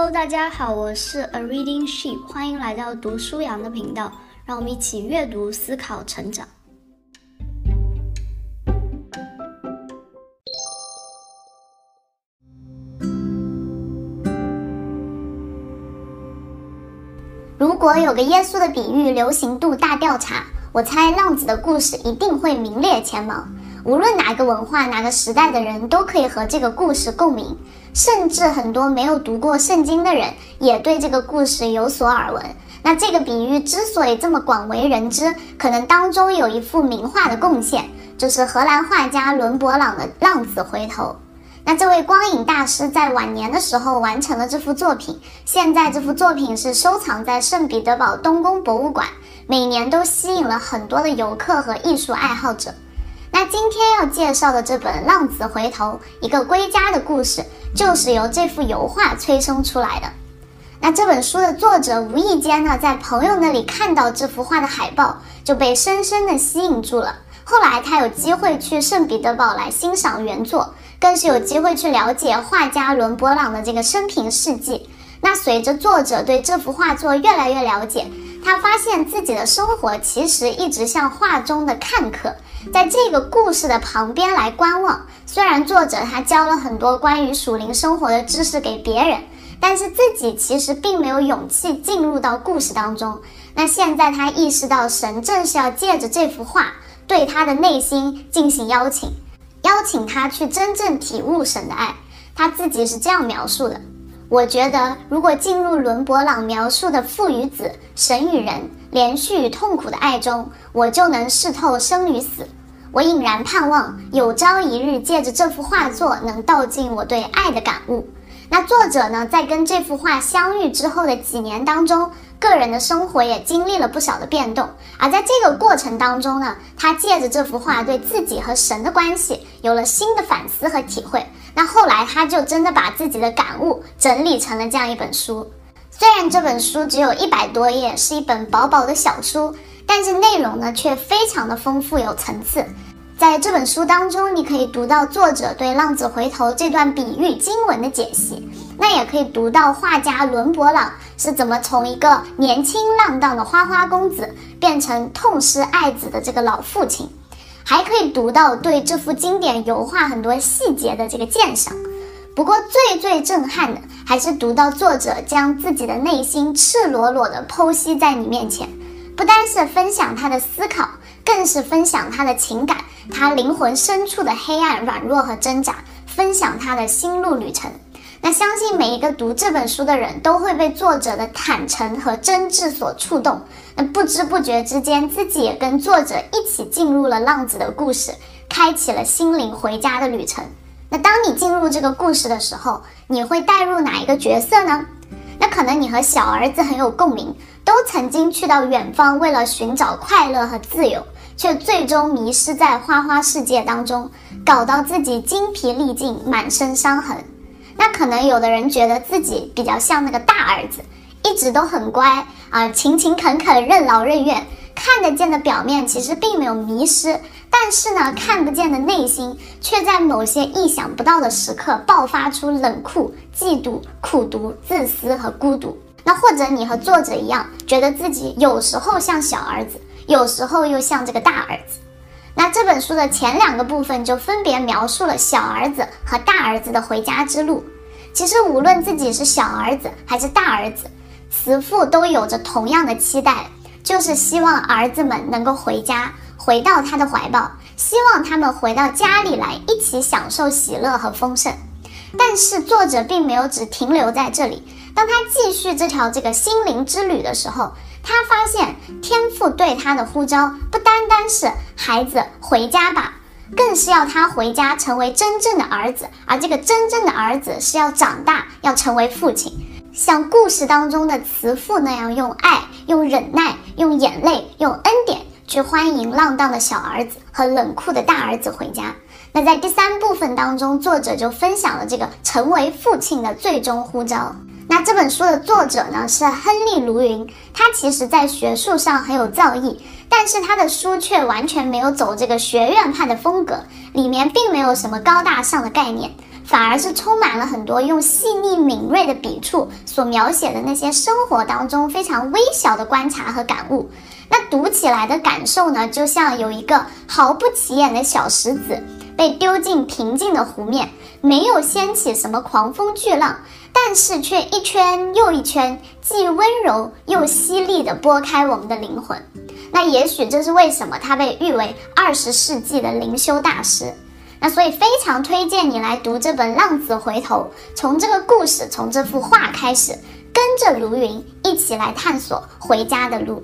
Hello，大家好，我是 A Reading Sheep，欢迎来到读书羊的频道，让我们一起阅读、思考、成长。如果有个耶稣的比喻流行度大调查，我猜浪子的故事一定会名列前茅。无论哪个文化、哪个时代的人都可以和这个故事共鸣，甚至很多没有读过圣经的人也对这个故事有所耳闻。那这个比喻之所以这么广为人知，可能当中有一幅名画的贡献，就是荷兰画家伦勃朗的《浪子回头》。那这位光影大师在晚年的时候完成了这幅作品，现在这幅作品是收藏在圣彼得堡东宫博物馆，每年都吸引了很多的游客和艺术爱好者。那今天要介绍的这本《浪子回头》，一个归家的故事，就是由这幅油画催生出来的。那这本书的作者无意间呢，在朋友那里看到这幅画的海报，就被深深的吸引住了。后来他有机会去圣彼得堡来欣赏原作，更是有机会去了解画家伦勃朗的这个生平事迹。那随着作者对这幅画作越来越了解，他发现自己的生活其实一直像画中的看客。在这个故事的旁边来观望。虽然作者他教了很多关于属灵生活的知识给别人，但是自己其实并没有勇气进入到故事当中。那现在他意识到，神正是要借着这幅画对他的内心进行邀请，邀请他去真正体悟神的爱。他自己是这样描述的：我觉得，如果进入伦勃朗描述的父与子、神与人。连续与痛苦的爱中，我就能视透生与死。我隐然盼望有朝一日，借着这幅画作，能道尽我对爱的感悟。那作者呢，在跟这幅画相遇之后的几年当中，个人的生活也经历了不少的变动。而在这个过程当中呢，他借着这幅画，对自己和神的关系有了新的反思和体会。那后来，他就真的把自己的感悟整理成了这样一本书。虽然这本书只有一百多页，是一本薄薄的小书，但是内容呢却非常的丰富有层次。在这本书当中，你可以读到作者对“浪子回头”这段比喻经文的解析，那也可以读到画家伦勃朗是怎么从一个年轻浪荡的花花公子变成痛失爱子的这个老父亲，还可以读到对这幅经典油画很多细节的这个鉴赏。不过最最震撼的，还是读到作者将自己的内心赤裸裸地剖析在你面前，不单是分享他的思考，更是分享他的情感，他灵魂深处的黑暗、软弱和挣扎，分享他的心路旅程。那相信每一个读这本书的人都会被作者的坦诚和真挚所触动，那不知不觉之间，自己也跟作者一起进入了浪子的故事，开启了心灵回家的旅程。那当你进入这个故事的时候，你会带入哪一个角色呢？那可能你和小儿子很有共鸣，都曾经去到远方，为了寻找快乐和自由，却最终迷失在花花世界当中，搞到自己精疲力尽，满身伤痕。那可能有的人觉得自己比较像那个大儿子，一直都很乖啊，勤勤恳恳，任劳任怨，看得见的表面其实并没有迷失。但是呢，看不见的内心却在某些意想不到的时刻爆发出冷酷、嫉妒、苦毒、自私和孤独。那或者你和作者一样，觉得自己有时候像小儿子，有时候又像这个大儿子。那这本书的前两个部分就分别描述了小儿子和大儿子的回家之路。其实无论自己是小儿子还是大儿子，慈父都有着同样的期待，就是希望儿子们能够回家。回到他的怀抱，希望他们回到家里来，一起享受喜乐和丰盛。但是作者并没有只停留在这里。当他继续这条这个心灵之旅的时候，他发现天父对他的呼召不单单是孩子回家吧，更是要他回家成为真正的儿子。而这个真正的儿子是要长大，要成为父亲，像故事当中的慈父那样，用爱、用忍耐、用眼泪、用恩典。去欢迎浪荡的小儿子和冷酷的大儿子回家。那在第三部分当中，作者就分享了这个成为父亲的最终呼召。那这本书的作者呢是亨利·卢云，他其实在学术上很有造诣，但是他的书却完全没有走这个学院派的风格，里面并没有什么高大上的概念，反而是充满了很多用细腻敏锐的笔触所描写的那些生活当中非常微小的观察和感悟。那读起来的感受呢，就像有一个毫不起眼的小石子被丢进平静的湖面，没有掀起什么狂风巨浪，但是却一圈又一圈，既温柔又犀利地拨开我们的灵魂。那也许这是为什么他被誉为二十世纪的灵修大师。那所以非常推荐你来读这本《浪子回头》，从这个故事，从这幅画开始，跟着卢云一起来探索回家的路。